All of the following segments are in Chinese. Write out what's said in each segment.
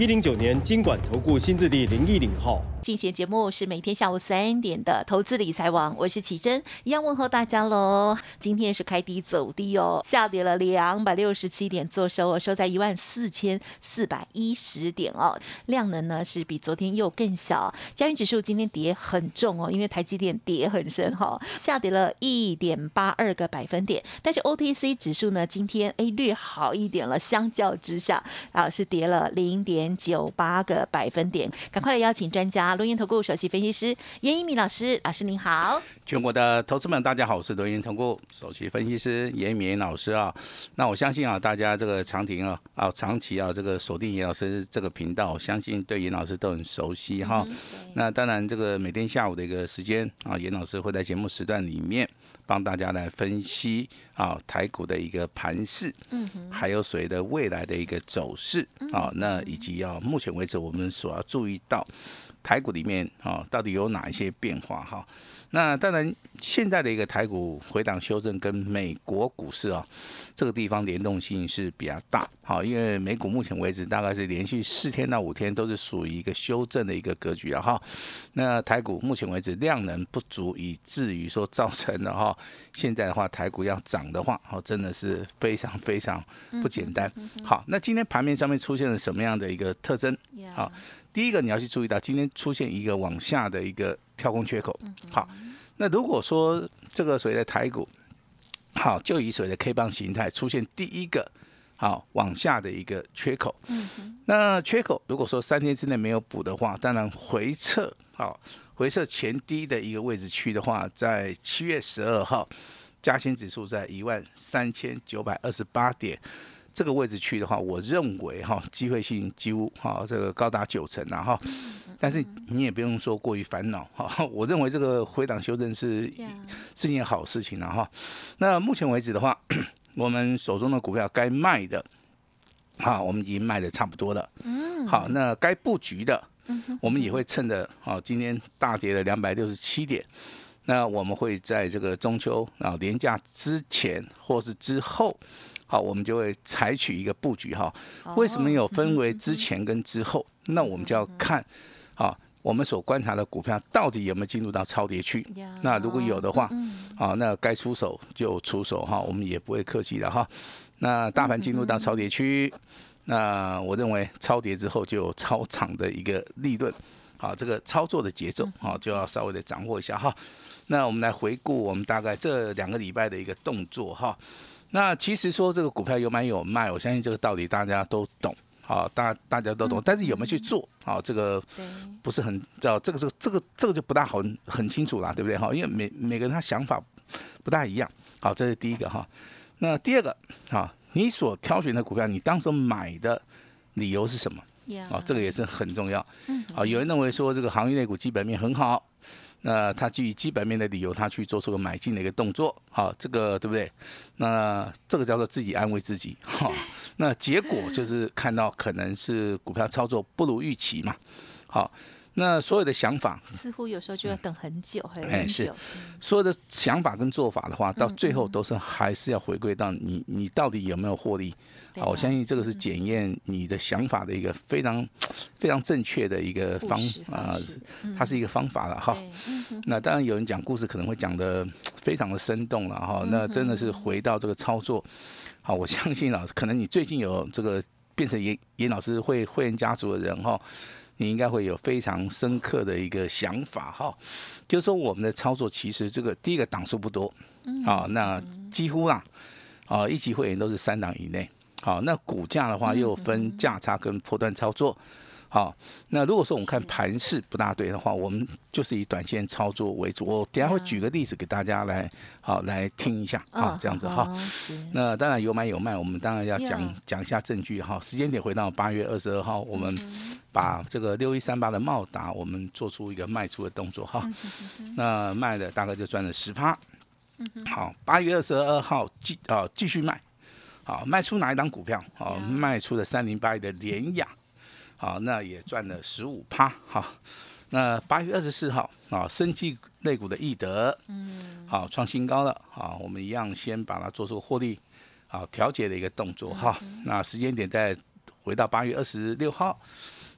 一零九年金管投顾新字第零一零号。进行节目是每天下午三点的投资理财网，我是启珍，一样问候大家喽。今天是开低走低哦，下跌了两百六十七点，做收哦，收在一万四千四百一十点哦。量能呢是比昨天又更小。加元指数今天跌很重哦，因为台积电跌很深哈，下跌了一点八二个百分点。但是 OTC 指数呢，今天哎略好一点了，相较之下啊是跌了零点九八个百分点。赶快来邀请专家。罗源投顾首席分析师严一米老师，老师您好。全国的投资们，大家好，我是抖音投顾首席分析师严一鸣老师啊。那我相信啊，大家这个长亭啊啊长期啊这个锁定严老师这个频道，相信对严老师都很熟悉哈。那当然，这个每天下午的一个时间啊，严老师会在节目时段里面帮大家来分析啊台股的一个盘势，嗯，还有所谓的未来的一个走势啊。那以及啊，目前为止我们所要注意到。台股里面啊，到底有哪一些变化哈？那当然，现在的一个台股回档修正跟美国股市啊，这个地方联动性是比较大。好，因为美股目前为止大概是连续四天到五天都是属于一个修正的一个格局啊哈。那台股目前为止量能不足，以至于说造成了哈，现在的话台股要涨的话，哦，真的是非常非常不简单。好，那今天盘面上面出现了什么样的一个特征？好。第一个你要去注意到，今天出现一个往下的一个跳空缺口。好，那如果说这个所谓的台股，好，就以所谓的 K 棒形态出现第一个好往下的一个缺口。嗯那缺口如果说三天之内没有补的话，当然回撤好，回撤前低的一个位置区的话，在七月十二号，加权指数在一万三千九百二十八点。这个位置去的话，我认为哈机会性几乎哈这个高达九成啊哈，但是你也不用说过于烦恼哈。我认为这个回档修正是是件好事情了哈。那目前为止的话，我们手中的股票该卖的，好，我们已经卖的差不多了。嗯。好，那该布局的，我们也会趁着好今天大跌了两百六十七点，那我们会在这个中秋啊年假之前或是之后。好，我们就会采取一个布局哈。为什么有分为之前跟之后？那我们就要看，好，我们所观察的股票到底有没有进入到超跌区。那如果有的话，好，那该出手就出手哈，我们也不会客气的哈。那大盘进入到超跌区，那我认为超跌之后就有超长的一个利润。好，这个操作的节奏好就要稍微的掌握一下哈。那我们来回顾我们大概这两个礼拜的一个动作哈。那其实说这个股票有买有卖，我相信这个道理大家都懂，好，大大家都懂。但是有没有去做，好，这个不是很知道，这个这个这个这个就不大好很清楚啦，对不对？哈，因为每每个人他想法不大一样。好，这是第一个哈。那第二个，哈，你所挑选的股票，你当时买的理由是什么？啊，这个也是很重要。好，有人认为说这个行业内股基本面很好。那他基于基本面的理由，他去做出个买进的一个动作，好，这个对不对？那这个叫做自己安慰自己，哈。那结果就是看到可能是股票操作不如预期嘛，好。那所有的想法，似乎有时候就要等很久，很久。哎，是，所有的想法跟做法的话，到最后都是还是要回归到你，你到底有没有获利？好，我相信这个是检验你的想法的一个非常 非常正确的一个方啊，它是一个方法了哈。那当然有人讲故事可能会讲的 非常的生动了哈。那真的是回到这个操作，好，我相信老师，可能你最近有这个变成严严老师会会员家族的人哈。你应该会有非常深刻的一个想法哈，就是说我们的操作其实这个第一个档数不多，啊，那几乎啊，啊一级会员都是三档以内，好，那股价的话又分价差跟破断操作，好，那如果说我们看盘势不大对的话，我们就是以短线操作为主。我等下会举个例子给大家来，好来听一下啊，这样子哈。那当然有买有卖，我们当然要讲讲一下证据哈。时间点回到八月二十二号，我们把这个六一三八的茂达，我们做出一个卖出的动作哈。那卖的大概就赚了十趴。好，八月二十二号继啊继续卖，好卖出哪一档股票？好卖出了三零八一的联雅。好，那也赚了十五趴。好，那八月二十四号啊，生技类股的易德，嗯，好创新高了。好，我们一样先把它做出获利，好调节的一个动作哈。那时间点再回到八月二十六号，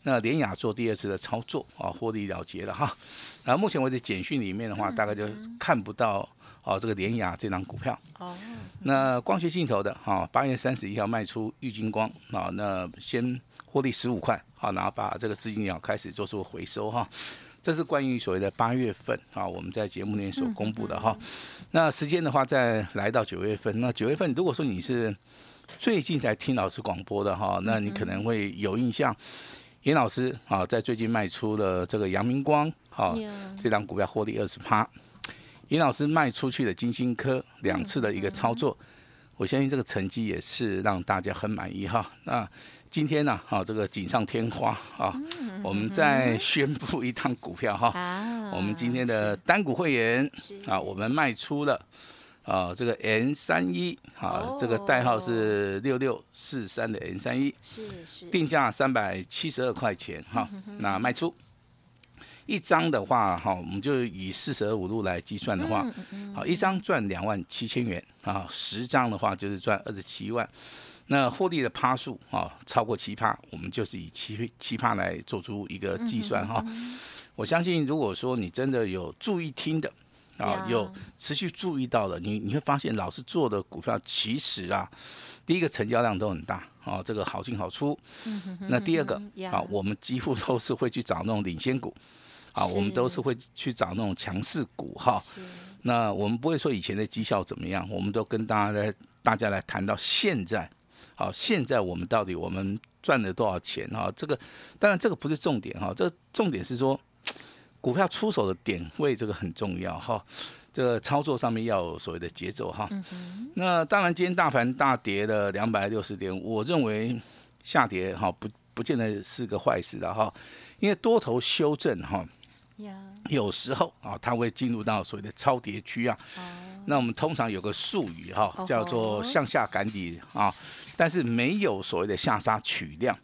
那联雅做第二次的操作啊，获利了结了哈。然后目前为止简讯里面的话，大概就看不到哦这个联雅这张股票。哦。那光学镜头的哈，八月三十一号卖出玉金光啊，那先获利十五块。好，然后把这个资金要开始做出回收哈，这是关于所谓的八月份啊，我们在节目内所公布的哈。那时间的话，再来到九月份，那九月份如果说你是最近才听老师广播的哈，那你可能会有印象，严老师啊，在最近卖出了这个阳明光，好，这张股票获利二十趴。严老师卖出去的金星科两次的一个操作，我相信这个成绩也是让大家很满意哈。那今天呢，好，这个锦上添花啊，我们再 宣布一趟股票哈。我们今天的单股会员啊，我们卖出了啊，这个 N 三一啊，这个代号是六六四三的 N 三一，是是，定价三百七十二块钱哈。那卖出一张的话哈，我们就以四舍五入来计算的话，好，一张赚两万七千元啊，十张的话就是赚二十七万。那获利的趴数啊，超过七趴，我们就是以七七趴来做出一个计算哈。我相信，如果说你真的有注意听的啊，有持续注意到的，你你会发现，老师做的股票其实啊，第一个成交量都很大啊，这个好进好出。那第二个啊，我们几乎都是会去找那种领先股啊，我们都是会去找那种强势股哈。那我们不会说以前的绩效怎么样，我们都跟大家来大家来谈到现在。好，现在我们到底我们赚了多少钱哈？这个当然这个不是重点哈，这个重点是说股票出手的点位这个很重要哈。这个操作上面要有所谓的节奏哈。那当然今天大盘大跌了两百六十点，我认为下跌哈不不见得是个坏事的哈，因为多头修正哈，有时候啊它会进入到所谓的超跌区啊。那我们通常有个术语哈，叫做向下赶底啊。但是没有所谓的下杀取量，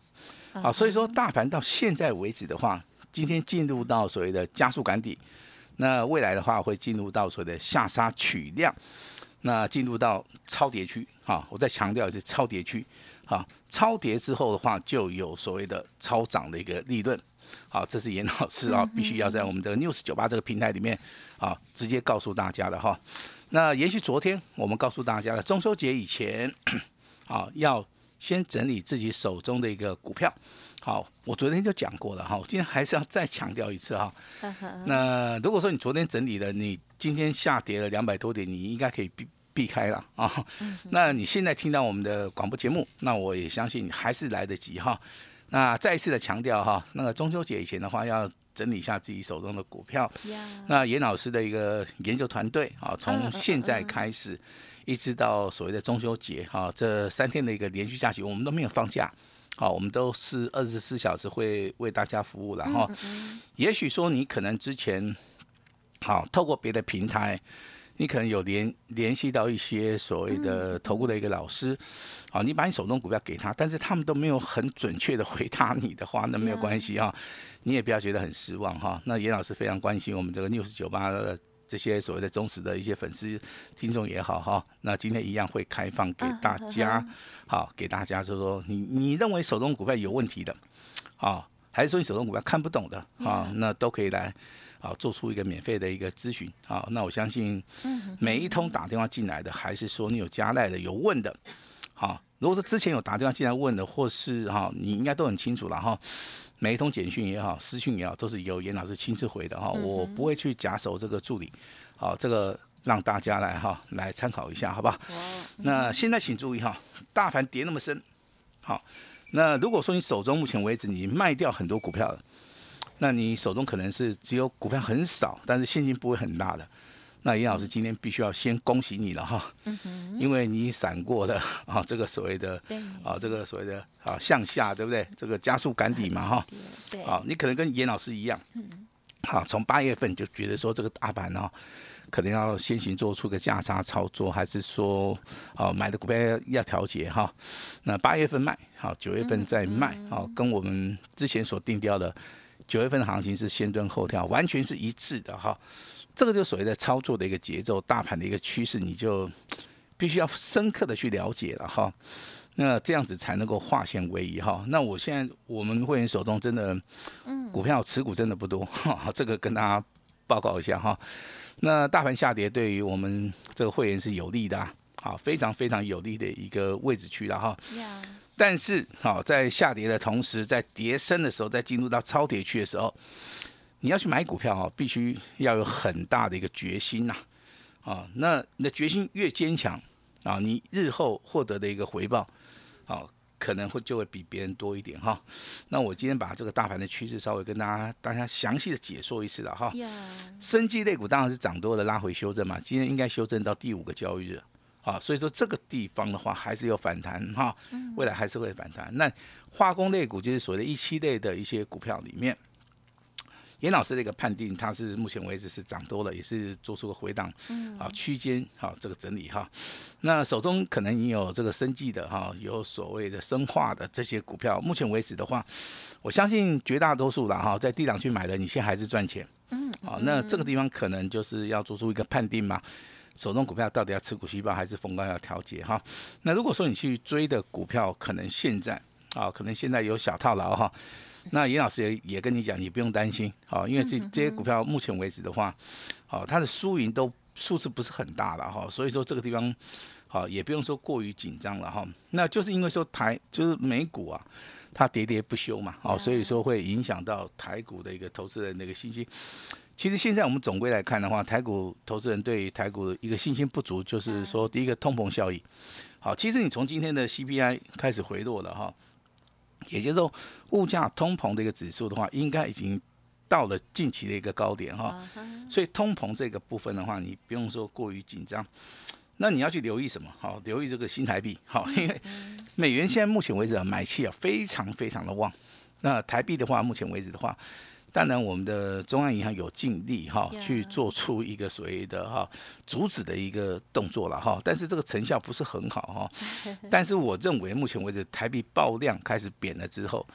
啊，所以说大盘到现在为止的话，今天进入到所谓的加速赶底，那未来的话会进入到所谓的下杀取量，那进入到超跌区，啊，我再强调一次超跌区，啊，超跌之后的话就有所谓的超涨的一个利润，好，这是严老师啊，必须要在我们这个 news 九八这个平台里面啊直接告诉大家的哈，那延续昨天我们告诉大家的中秋节以前。啊，要先整理自己手中的一个股票。好，我昨天就讲过了哈，今天还是要再强调一次哈。那如果说你昨天整理了，你今天下跌了两百多点，你应该可以避避开了啊。那你现在听到我们的广播节目，那我也相信还是来得及哈。那再一次的强调哈，那个中秋节以前的话，要整理一下自己手中的股票。那严老师的一个研究团队啊，从现在开始。一直到所谓的中秋节哈，这三天的一个连续假期，我们都没有放假，好，我们都是二十四小时会为大家服务。然后，也许说你可能之前好透过别的平台，你可能有联联系到一些所谓的投顾的一个老师，好，你把你手中股票给他，但是他们都没有很准确的回答你的话，那没有关系哈，你也不要觉得很失望哈。那严老师非常关心我们这个 news 九八的。这些所谓的忠实的一些粉丝听众也好哈，那今天一样会开放给大家，好给大家就是说，你你认为手中股票有问题的，啊，还是说你手中股票看不懂的啊，那都可以来啊做出一个免费的一个咨询啊。那我相信，每一通打电话进来的，还是说你有加赖的有问的，好，如果说之前有打电话进来问的，或是哈，你应该都很清楚了哈。每一通简讯也好，私讯也好，都是由严老师亲自回的哈，我不会去假手这个助理，好，这个让大家来哈来参考一下，好吧？那现在请注意哈，大盘跌那么深，好，那如果说你手中目前为止你卖掉很多股票了，那你手中可能是只有股票很少，但是现金不会很大的。那严老师今天必须要先恭喜你了哈，因为你闪过的啊这个所谓的啊这个所谓的啊向下对不对？这个加速赶底嘛哈，啊你可能跟严老师一样，好从八月份就觉得说这个大盘哦。可能要先行做出个价差操作，还是说，哦，买的股票要调节哈？那八月份卖，好，九月份再卖，好，跟我们之前所定调的九月份的行情是先蹲后跳，完全是一致的哈。这个就所谓的操作的一个节奏，大盘的一个趋势，你就必须要深刻的去了解了哈。那这样子才能够化险为夷哈。那我现在我们会员手中真的，嗯，股票持股真的不多，哈，这个跟大家报告一下哈。那大盘下跌对于我们这个会员是有利的，好，非常非常有利的一个位置区了哈。但是，好，在下跌的同时，在跌升的时候，在进入到超跌区的时候，你要去买股票哦，必须要有很大的一个决心呐。啊，那你的决心越坚强啊，你日后获得的一个回报，好。可能会就会比别人多一点哈，那我今天把这个大盘的趋势稍微跟大家大家详细的解说一次了哈。生技类股当然是涨多了拉回修正嘛，今天应该修正到第五个交易日，好，所以说这个地方的话还是有反弹哈，未来还是会反弹。那化工类股就是所谓的一期类的一些股票里面。严老师的一个判定，它是目前为止是涨多了，也是做出个回档，啊区间好这个整理哈。那手中可能你有这个生计的哈，有所谓的生化的这些股票，目前为止的话，我相信绝大多数的哈，在低档去买的，你现在还是赚钱。嗯，好，那这个地方可能就是要做出一个判定嘛，手中股票到底要持股续报还是逢高要调节哈。那如果说你去追的股票，可能现在啊，可能现在有小套牢哈。那严老师也也跟你讲，你不用担心，好，因为这这些股票目前为止的话，好，它的输赢都数字不是很大了哈，所以说这个地方，好，也不用说过于紧张了哈。那就是因为说台就是美股啊，它喋喋不休嘛，好，所以说会影响到台股的一个投资人的一个信心。其实现在我们总归来看的话，台股投资人对台股的一个信心不足，就是说第一个通膨效应。好，其实你从今天的 CPI 开始回落了哈。也就是说，物价通膨的一个指数的话，应该已经到了近期的一个高点哈。所以通膨这个部分的话，你不用说过于紧张。那你要去留意什么？好，留意这个新台币。好，因为美元现在目前为止啊，买气啊非常非常的旺。那台币的话，目前为止的话。当然，我们的中央银行有尽力哈去做出一个所谓的哈阻止的一个动作了哈，但是这个成效不是很好哈。但是我认为，目前为止台币爆量开始贬了之后，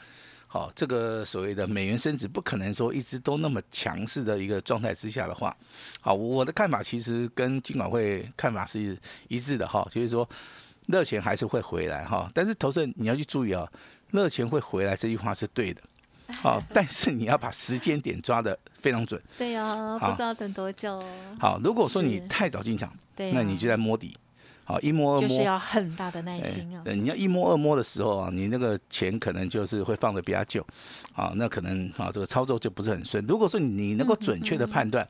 好，这个所谓的美元升值不可能说一直都那么强势的一个状态之下的话，好，我的看法其实跟金管会看法是一致的哈，就是说热钱还是会回来哈，但是投资人你要去注意啊，热钱会回来这句话是对的。好，但是你要把时间点抓的非常准。对呀，不知道等多久。好，如果说你太早进场，那你就在摸底。好，一摸二摸，就是要很大的耐心啊。对，你要一摸二摸的时候啊，你那个钱可能就是会放的比较久。好，那可能啊，这个操作就不是很顺。如果说你能够准确的判断，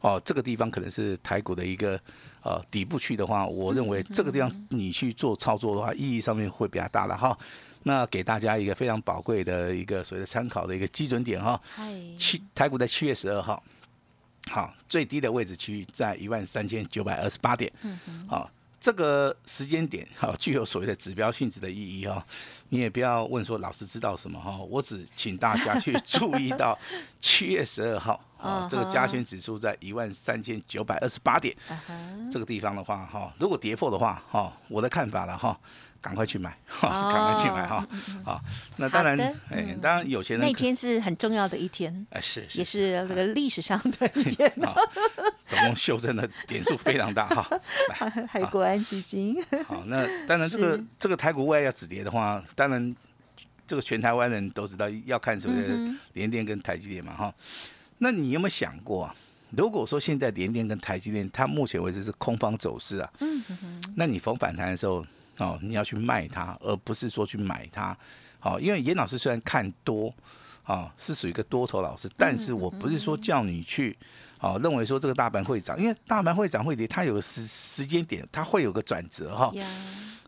哦，这个地方可能是台股的一个呃底部区的话，我认为这个地方你去做操作的话，意义上面会比较大了哈。那给大家一个非常宝贵的一个所谓的参考的一个基准点哈，七台股在七月十二号，好最低的位置区域在一万三千九百二十八点，好这个时间点哈具有所谓的指标性质的意义哈，你也不要问说老师知道什么哈，我只请大家去 注意到七月十二号啊这个加权指数在一万三千九百二十八点，这个地方的话哈，如果跌破的话哈，我的看法了哈。赶快去买，赶快去买哈！好，那当然，哎，当然有钱人那天是很重要的一天，哎，是，也是这个历史上的一天，总共修正的点数非常大哈。海国安基金，好，那当然这个这个台股未来要止跌的话，当然这个全台湾人都知道要看什么联电跟台积电嘛哈。那你有没有想过，如果说现在联电跟台积电它目前为止是空方走势啊，嗯那你逢反弹的时候？哦，你要去卖它，而不是说去买它。好，因为严老师虽然看多，啊，是属于一个多头老师，但是我不是说叫你去。哦，认为说这个大盘会涨，因为大盘会涨会跌，它有时时间点，它会有个转折哈。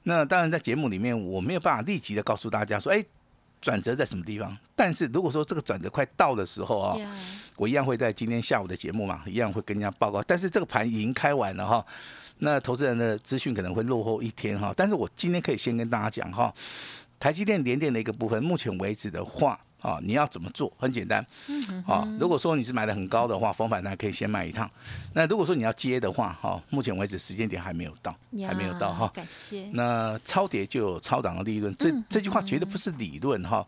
那当然在节目里面我没有办法立即的告诉大家说，哎，转折在什么地方。但是如果说这个转折快到的时候啊，我一样会在今天下午的节目嘛，一样会跟人家报告。但是这个盘已经开完了哈，那投资人的资讯可能会落后一天哈。但是我今天可以先跟大家讲哈，台积电连电的一个部分，目前为止的话。啊，你要怎么做？很简单。啊，如果说你是买的很高的话，逢反弹可以先卖一趟。那如果说你要接的话，哈，目前为止时间点还没有到，还没有到哈。感谢。那超跌就有超涨的利润，这这句话绝对不是理论哈。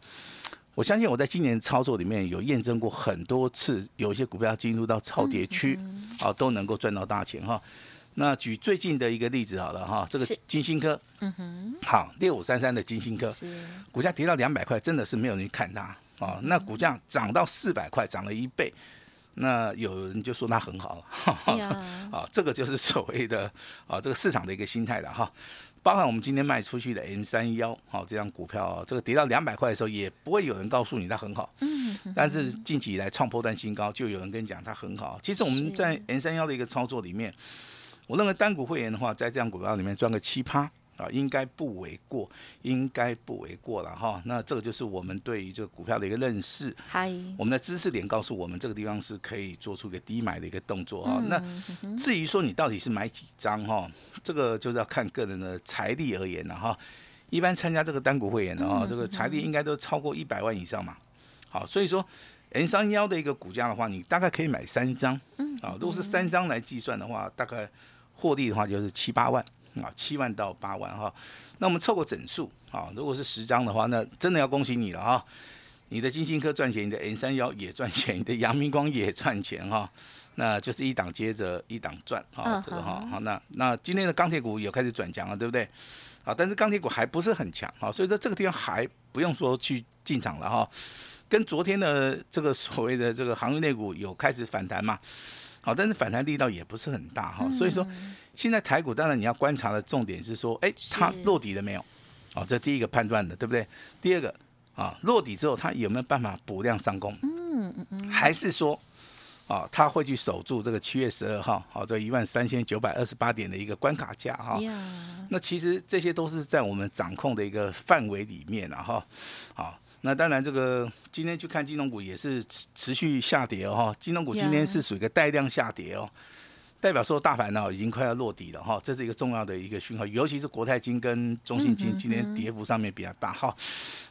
我相信我在今年操作里面有验证过很多次，有一些股票进入到超跌区，啊，都能够赚到大钱哈。那举最近的一个例子好了哈，这个金星科，嗯哼，好六五三三的金星科，股价跌到两百块，真的是没有人看它。哦，那股价涨到四百块，涨了一倍，那有人就说它很好了，啊，这个就是 所谓的啊，这个市场的一个心态的哈。包含我们今天卖出去的 M 三幺，好，这张股票，这个跌到两百块的时候，也不会有人告诉你它很好，嗯，但是近期以来创破断新高，就有人跟你讲它很好。其实我们在 M 三幺的一个操作里面，我认为单股会员的话，在这样股票里面赚个七趴。啊，应该不为过，应该不为过了哈。那这个就是我们对于这个股票的一个认识。嗨，我们的知识点告诉我们，这个地方是可以做出一个低买的一个动作哈。那至于说你到底是买几张哈，这个就是要看个人的财力而言了哈。一般参加这个单股会员的哈，这个财力应该都超过一百万以上嘛。好，所以说 N 三幺的一个股价的话，你大概可以买三张。嗯。啊，如果是三张来计算的话，大概获利的话就是七八万。啊，七万到八万哈，那我们凑个整数啊，如果是十张的话，那真的要恭喜你了哈，你的金星科赚钱，你的 N 三幺也赚钱，你的阳明光也赚钱哈，那就是一档接着一档赚哈，这个哈好，那那今天的钢铁股有开始转强了，对不对？啊，但是钢铁股还不是很强哈，所以说这个地方还不用说去进场了哈，跟昨天的这个所谓的这个航运内股有开始反弹嘛。好，但是反弹力道也不是很大哈，所以说现在台股当然你要观察的重点是说，哎，它落底了没有？哦，这第一个判断的，对不对？第二个啊，落底之后它有没有办法补量上攻？嗯嗯嗯，还是说啊，它会去守住这个七月十二号好这一万三千九百二十八点的一个关卡价哈？那其实这些都是在我们掌控的一个范围里面了哈，好。那当然，这个今天去看金融股也是持持续下跌哦，金融股今天是属于一个带量下跌哦，代表说大盘呢已经快要落底了哈，这是一个重要的一个讯号，尤其是国泰金跟中信金今天跌幅上面比较大哈。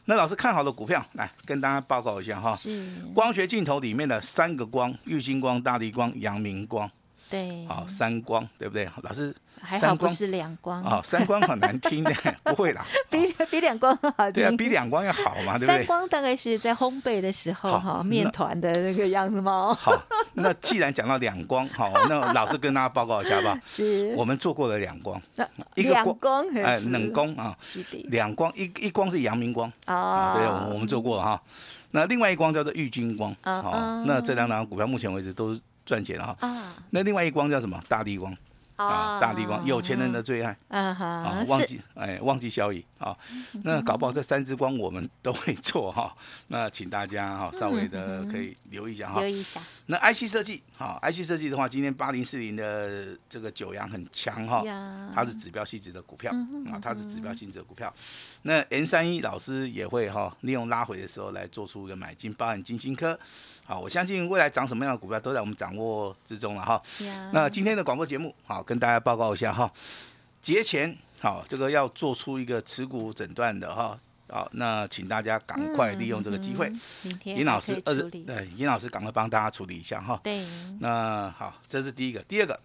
那老师看好的股票来跟大家报告一下哈，是。光学镜头里面的三个光，玉金光、大地光、阳明光，对，好三光对不对？老师。还好不是两光哦，三光很难听的，不会啦，比 比两光好。对啊，比两光要好嘛，对不对？三光大概是在烘焙的时候哈，面团的那个样子吗？好，那既然讲到两光，好，那老师跟大家报告一下吧。是，我们做过的两光，一个光哎，冷光啊，两光一一光是阳明光啊，对，我们做过哈。那另外一光叫做玉金光，好，那这两档股票目前为止都赚钱了哈。啊，那另外一光叫什么？大地光。啊，大地光，有钱人的最爱。啊哈，忘记哎，忘记效益啊。那搞不好这三支光我们都会做哈。那请大家哈稍微的可以留意一下哈。留意一下。那 IC 设计，好，IC 设计的话，今天八零四零的这个九阳很强哈，它是指标性质的股票啊，它是指标性质的股票。那 N 三一老师也会哈，利用拉回的时候来做出一个买进，包含金星科。好，我相信未来涨什么样的股票都在我们掌握之中了哈。那今天的广播节目，好跟大家报告一下哈。节前，好这个要做出一个持股诊断的哈。好，那请大家赶快利用这个机会。尹老师，呃，对，尹老师赶快帮大家处理一下哈。对。那好，这是第一个，第二个，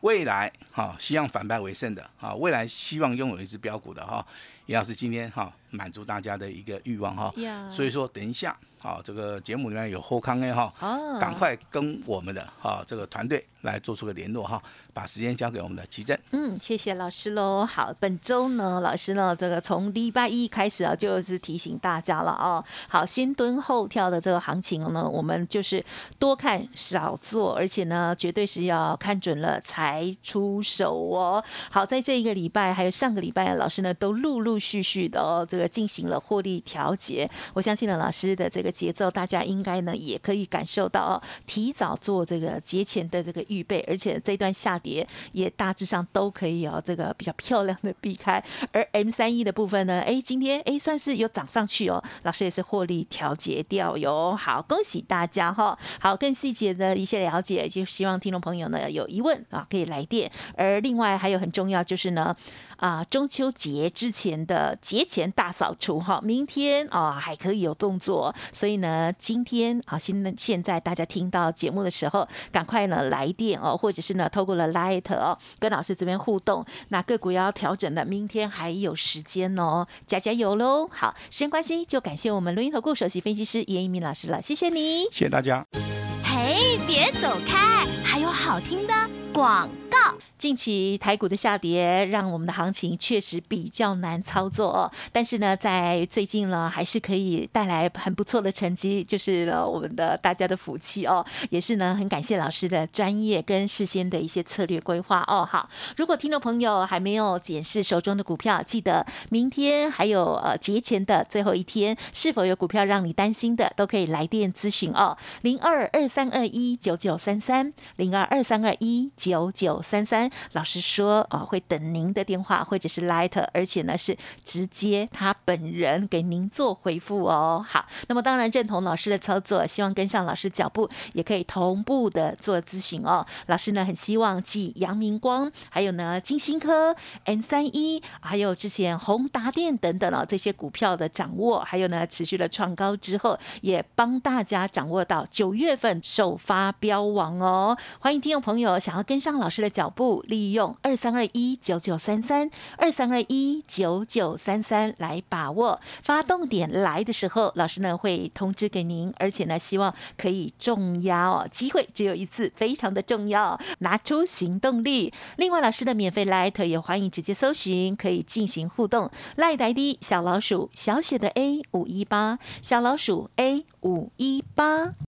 未来哈，希望反败为胜的哈，未来希望拥有一只标股的哈，尹老师今天哈满足大家的一个欲望哈。所以说，等一下。好，这个节目里面有后康 A 哈，赶快跟我们的啊这个团队来做出个联络哈，把时间交给我们的奇正。嗯，谢谢老师喽。好，本周呢，老师呢，这个从礼拜一开始啊，就是提醒大家了哦。好，先蹲后跳的这个行情呢，我们就是多看少做，而且呢，绝对是要看准了才出手哦。好，在这一个礼拜还有上个礼拜，老师呢都陆陆陆续续的哦，这个进行了获利调节。我相信呢，老师的这个节奏，大家应该呢也可以感受到哦，提早做这个节前的这个预预备，而且这段下跌也大致上都可以哦，这个比较漂亮的避开。而 M 三一的部分呢，哎，今天哎算是有涨上去哦，老师也是获利调节掉哟。好，恭喜大家哈！好，更细节的一些了解，就希望听众朋友呢有疑问啊可以来电。而另外还有很重要就是呢。啊，中秋节之前的节前大扫除哈，明天啊还可以有动作，所以呢，今天啊，现现在大家听到节目的时候，赶快呢来电哦，或者是呢透过了 Light 哦，跟老师这边互动。那个股要调整的，明天还有时间哦，加加油喽！好，时间关系，就感谢我们录音投顾首席分析师严一鸣老师了，谢谢你，谢谢大家。嘿，别走开，还有好听的广告。近期台股的下跌，让我们的行情确实比较难操作。但是呢，在最近呢，还是可以带来很不错的成绩，就是了我们的大家的福气哦。也是呢，很感谢老师的专业跟事先的一些策略规划哦。好，如果听众朋友还没有检视手中的股票，记得明天还有呃节前的最后一天，是否有股票让你担心的，都可以来电咨询哦。零二二三二一九九三三，零二二三二一九九三三三。老师说啊，会等您的电话或者是 Light，而且呢是直接他本人给您做回复哦。好，那么当然认同老师的操作，希望跟上老师脚步，也可以同步的做咨询哦。老师呢很希望继阳明光，还有呢金星科、N 三一，还有之前宏达电等等哦这些股票的掌握，还有呢持续的创高之后，也帮大家掌握到九月份首发标王哦。欢迎听众朋友想要跟上老师的脚步。利用二三二一九九三三二三二一九九三三来把握发动点来的时候，老师呢会通知给您，而且呢希望可以重压哦，机会只有一次，非常的重要，拿出行动力。另外，老师的免费来头也欢迎直接搜寻，可以进行互动。赖呆的小老鼠小写的 A 五一八小老鼠 A 五一八。